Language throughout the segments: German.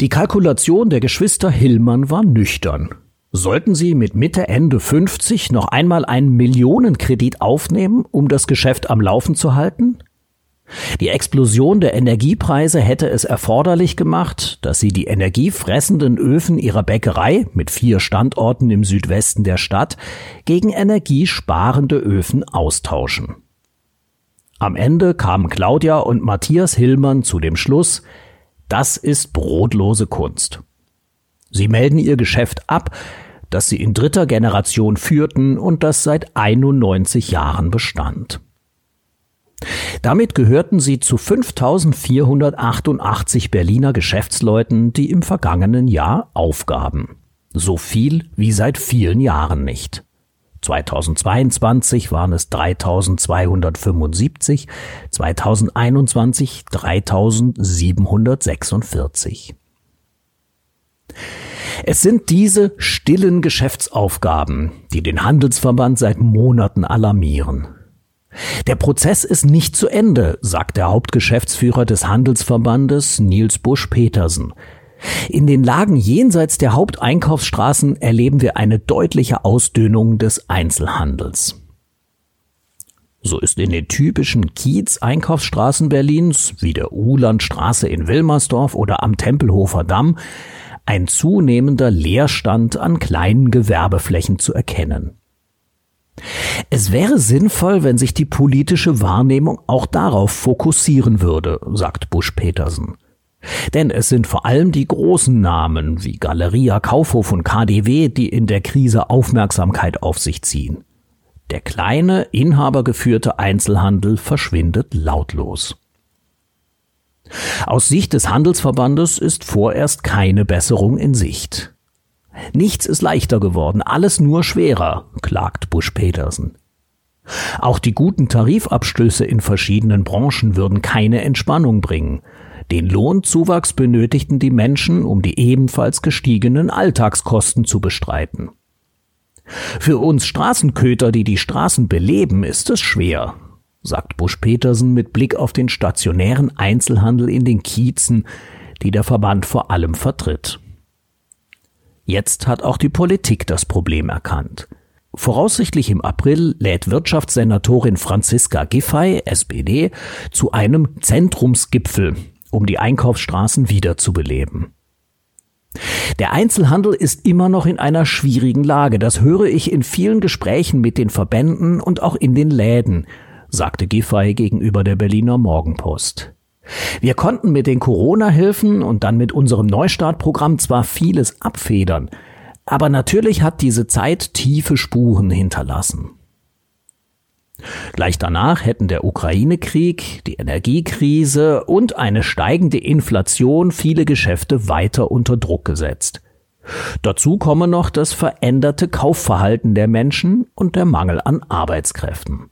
Die Kalkulation der Geschwister Hillmann war nüchtern. Sollten sie mit Mitte Ende 50 noch einmal einen Millionenkredit aufnehmen, um das Geschäft am Laufen zu halten? Die Explosion der Energiepreise hätte es erforderlich gemacht, dass sie die energiefressenden Öfen ihrer Bäckerei mit vier Standorten im Südwesten der Stadt gegen energiesparende Öfen austauschen. Am Ende kamen Claudia und Matthias Hillmann zu dem Schluss, das ist brotlose Kunst. Sie melden ihr Geschäft ab, das sie in dritter Generation führten und das seit 91 Jahren bestand. Damit gehörten sie zu 5488 Berliner Geschäftsleuten, die im vergangenen Jahr aufgaben. So viel wie seit vielen Jahren nicht. 2022 waren es 3275, 2021 3746. Es sind diese stillen Geschäftsaufgaben, die den Handelsverband seit Monaten alarmieren. Der Prozess ist nicht zu Ende, sagt der Hauptgeschäftsführer des Handelsverbandes Niels Busch-Petersen. In den Lagen jenseits der Haupteinkaufsstraßen erleben wir eine deutliche Ausdünnung des Einzelhandels. So ist in den typischen Kiez-Einkaufsstraßen Berlins, wie der Uhlandstraße in Wilmersdorf oder am Tempelhofer Damm, ein zunehmender Leerstand an kleinen Gewerbeflächen zu erkennen. Es wäre sinnvoll, wenn sich die politische Wahrnehmung auch darauf fokussieren würde, sagt Busch-Petersen. Denn es sind vor allem die großen Namen wie Galeria Kaufhof und KDW, die in der Krise Aufmerksamkeit auf sich ziehen. Der kleine, inhabergeführte Einzelhandel verschwindet lautlos. Aus Sicht des Handelsverbandes ist vorerst keine Besserung in Sicht. Nichts ist leichter geworden, alles nur schwerer, klagt Busch-Petersen. Auch die guten Tarifabstöße in verschiedenen Branchen würden keine Entspannung bringen. Den Lohnzuwachs benötigten die Menschen, um die ebenfalls gestiegenen Alltagskosten zu bestreiten. Für uns Straßenköter, die die Straßen beleben, ist es schwer, sagt Busch-Petersen mit Blick auf den stationären Einzelhandel in den Kiezen, die der Verband vor allem vertritt. Jetzt hat auch die Politik das Problem erkannt. Voraussichtlich im April lädt Wirtschaftssenatorin Franziska Giffey, SPD, zu einem Zentrumsgipfel, um die Einkaufsstraßen wiederzubeleben. Der Einzelhandel ist immer noch in einer schwierigen Lage, das höre ich in vielen Gesprächen mit den Verbänden und auch in den Läden, sagte Giffey gegenüber der Berliner Morgenpost. Wir konnten mit den Corona-Hilfen und dann mit unserem Neustartprogramm zwar vieles abfedern, aber natürlich hat diese Zeit tiefe Spuren hinterlassen. Gleich danach hätten der Ukraine-Krieg, die Energiekrise und eine steigende Inflation viele Geschäfte weiter unter Druck gesetzt. Dazu komme noch das veränderte Kaufverhalten der Menschen und der Mangel an Arbeitskräften.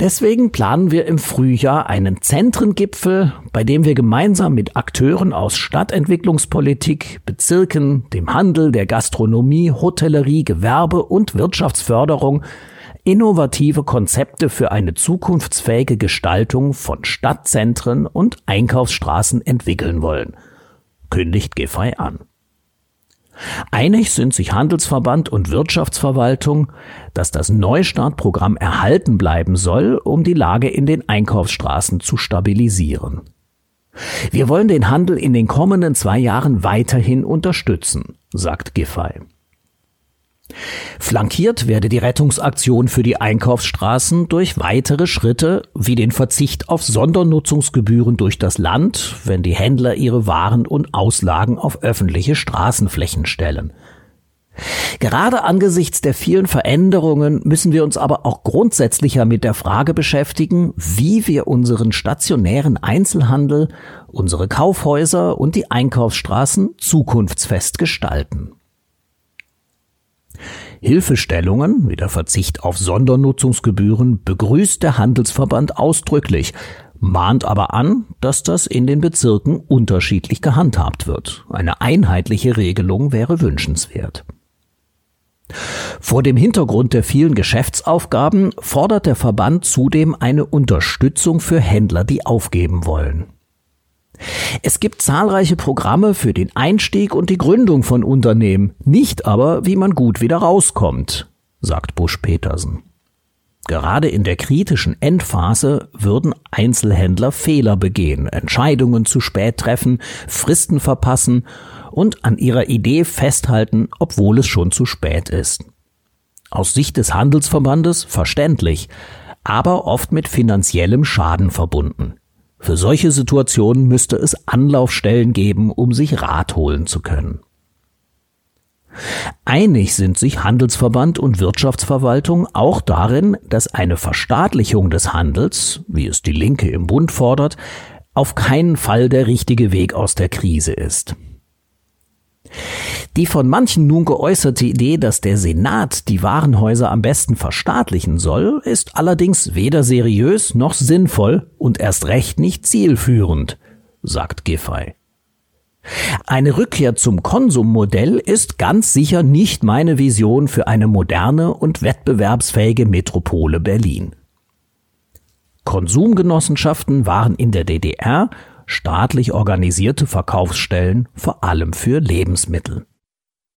Deswegen planen wir im Frühjahr einen Zentrengipfel, bei dem wir gemeinsam mit Akteuren aus Stadtentwicklungspolitik, Bezirken, dem Handel, der Gastronomie, Hotellerie, Gewerbe und Wirtschaftsförderung innovative Konzepte für eine zukunftsfähige Gestaltung von Stadtzentren und Einkaufsstraßen entwickeln wollen, kündigt Giffey an. Einig sind sich Handelsverband und Wirtschaftsverwaltung, dass das Neustartprogramm erhalten bleiben soll, um die Lage in den Einkaufsstraßen zu stabilisieren. Wir wollen den Handel in den kommenden zwei Jahren weiterhin unterstützen, sagt Giffey. Flankiert werde die Rettungsaktion für die Einkaufsstraßen durch weitere Schritte wie den Verzicht auf Sondernutzungsgebühren durch das Land, wenn die Händler ihre Waren und Auslagen auf öffentliche Straßenflächen stellen. Gerade angesichts der vielen Veränderungen müssen wir uns aber auch grundsätzlicher mit der Frage beschäftigen, wie wir unseren stationären Einzelhandel, unsere Kaufhäuser und die Einkaufsstraßen zukunftsfest gestalten. Hilfestellungen wie der Verzicht auf Sondernutzungsgebühren begrüßt der Handelsverband ausdrücklich, mahnt aber an, dass das in den Bezirken unterschiedlich gehandhabt wird. Eine einheitliche Regelung wäre wünschenswert. Vor dem Hintergrund der vielen Geschäftsaufgaben fordert der Verband zudem eine Unterstützung für Händler, die aufgeben wollen. Es gibt zahlreiche Programme für den Einstieg und die Gründung von Unternehmen, nicht aber, wie man gut wieder rauskommt, sagt Busch Petersen. Gerade in der kritischen Endphase würden Einzelhändler Fehler begehen, Entscheidungen zu spät treffen, Fristen verpassen und an ihrer Idee festhalten, obwohl es schon zu spät ist. Aus Sicht des Handelsverbandes verständlich, aber oft mit finanziellem Schaden verbunden. Für solche Situationen müsste es Anlaufstellen geben, um sich Rat holen zu können. Einig sind sich Handelsverband und Wirtschaftsverwaltung auch darin, dass eine Verstaatlichung des Handels, wie es die Linke im Bund fordert, auf keinen Fall der richtige Weg aus der Krise ist. Die von manchen nun geäußerte Idee, dass der Senat die Warenhäuser am besten verstaatlichen soll, ist allerdings weder seriös noch sinnvoll und erst recht nicht zielführend, sagt Giffey. Eine Rückkehr zum Konsummodell ist ganz sicher nicht meine Vision für eine moderne und wettbewerbsfähige Metropole Berlin. Konsumgenossenschaften waren in der DDR staatlich organisierte Verkaufsstellen vor allem für Lebensmittel.